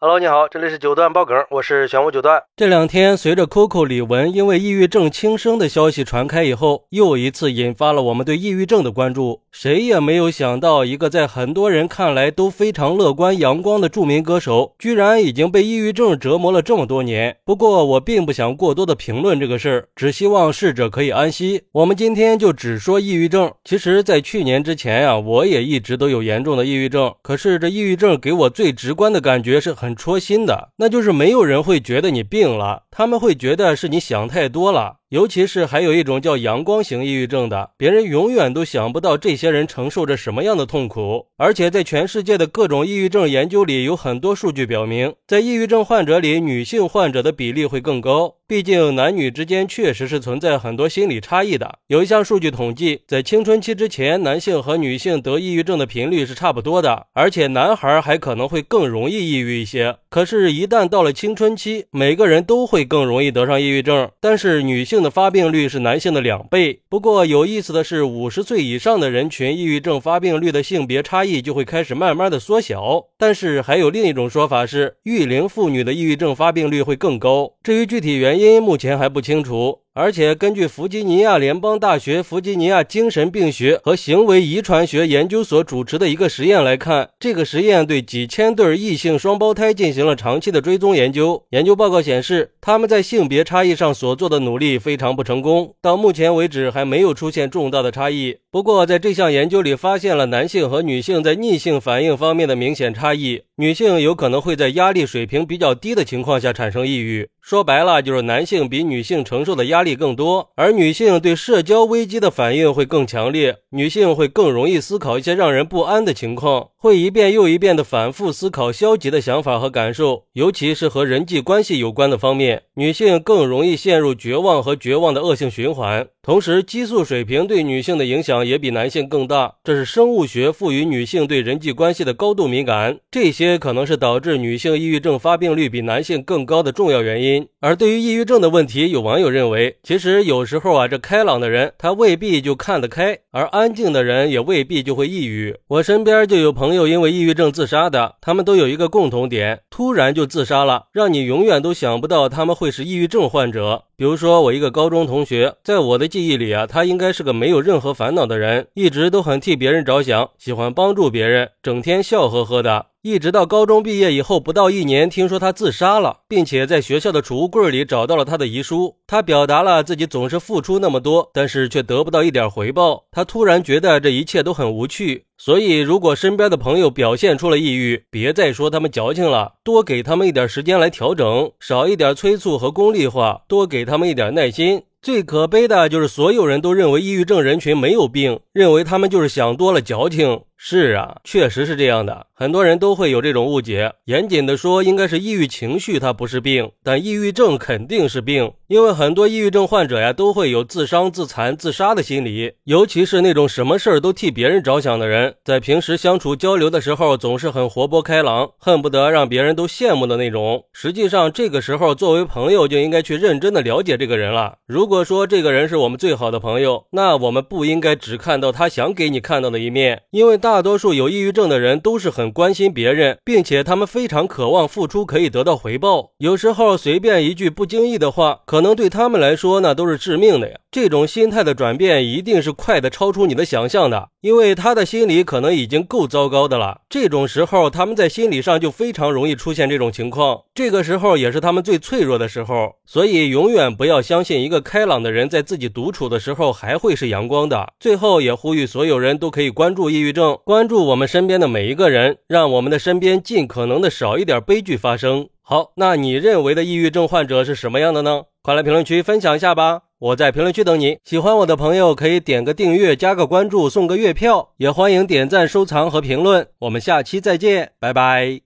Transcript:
Hello，你好，这里是九段爆梗，我是玄武九段。这两天，随着 Coco 李玟因为抑郁症轻生的消息传开以后，又一次引发了我们对抑郁症的关注。谁也没有想到，一个在很多人看来都非常乐观阳光的著名歌手，居然已经被抑郁症折磨了这么多年。不过，我并不想过多的评论这个事儿，只希望逝者可以安息。我们今天就只说抑郁症。其实，在去年之前呀，我也一直都有严重的抑郁症。可是，这抑郁症给我最直观的感觉是很。很戳心的，那就是没有人会觉得你病了，他们会觉得是你想太多了。尤其是还有一种叫阳光型抑郁症的，别人永远都想不到这些人承受着什么样的痛苦。而且在全世界的各种抑郁症研究里，有很多数据表明，在抑郁症患者里，女性患者的比例会更高。毕竟男女之间确实是存在很多心理差异的。有一项数据统计，在青春期之前，男性和女性得抑郁症的频率是差不多的，而且男孩还可能会更容易抑郁一些。可是，一旦到了青春期，每个人都会更容易得上抑郁症，但是女性。的发病率是男性的两倍。不过有意思的是，五十岁以上的人群，抑郁症发病率的性别差异就会开始慢慢的缩小。但是还有另一种说法是，育龄妇女的抑郁症发病率会更高。至于具体原因，目前还不清楚。而且，根据弗吉尼亚联邦大学弗吉尼亚精神病学和行为遗传学研究所主持的一个实验来看，这个实验对几千对异性双胞胎进行了长期的追踪研究。研究报告显示，他们在性别差异上所做的努力非常不成功，到目前为止还没有出现重大的差异。不过，在这项研究里，发现了男性和女性在逆性反应方面的明显差异。女性有可能会在压力水平比较低的情况下产生抑郁。说白了，就是男性比女性承受的压力更多，而女性对社交危机的反应会更强烈。女性会更容易思考一些让人不安的情况，会一遍又一遍地反复思考消极的想法和感受，尤其是和人际关系有关的方面。女性更容易陷入绝望和绝望的恶性循环。同时，激素水平对女性的影响也比男性更大，这是生物学赋予女性对人际关系的高度敏感。这些可能是导致女性抑郁症发病率比男性更高的重要原因而对于抑郁症的问题，有网友认为，其实有时候啊，这开朗的人他未必就看得开，而安静的人也未必就会抑郁。我身边就有朋友因为抑郁症自杀的，他们都有一个共同点，突然就自杀了，让你永远都想不到他们会是抑郁症患者。比如说，我一个高中同学，在我的记忆里啊，他应该是个没有任何烦恼的人，一直都很替别人着想，喜欢帮助别人，整天笑呵呵的。一直到高中毕业以后不到一年，听说他自杀了，并且在学校的储物柜里找到了他的遗书。他表达了自己总是付出那么多，但是却得不到一点回报。他突然觉得这一切都很无趣。所以，如果身边的朋友表现出了抑郁，别再说他们矫情了，多给他们一点时间来调整，少一点催促和功利化，多给他们一点耐心。最可悲的就是所有人都认为抑郁症人群没有病，认为他们就是想多了矫情。是啊，确实是这样的，很多人都会有这种误解。严谨的说，应该是抑郁情绪它不是病，但抑郁症肯定是病，因为很多抑郁症患者呀都会有自伤、自残、自杀的心理，尤其是那种什么事儿都替别人着想的人，在平时相处交流的时候总是很活泼开朗，恨不得让别人都羡慕的那种。实际上，这个时候作为朋友就应该去认真的了解这个人了。如果说这个人是我们最好的朋友，那我们不应该只看到他想给你看到的一面，因为大。大多数有抑郁症的人都是很关心别人，并且他们非常渴望付出可以得到回报。有时候随便一句不经意的话，可能对他们来说那都是致命的呀。这种心态的转变一定是快的超出你的想象的，因为他的心理可能已经够糟糕的了。这种时候，他们在心理上就非常容易出现这种情况。这个时候也是他们最脆弱的时候，所以永远不要相信一个开朗的人在自己独处的时候还会是阳光的。最后也呼吁所有人都可以关注抑郁症。关注我们身边的每一个人，让我们的身边尽可能的少一点悲剧发生。好，那你认为的抑郁症患者是什么样的呢？快来评论区分享一下吧！我在评论区等你。喜欢我的朋友可以点个订阅、加个关注、送个月票，也欢迎点赞、收藏和评论。我们下期再见，拜拜。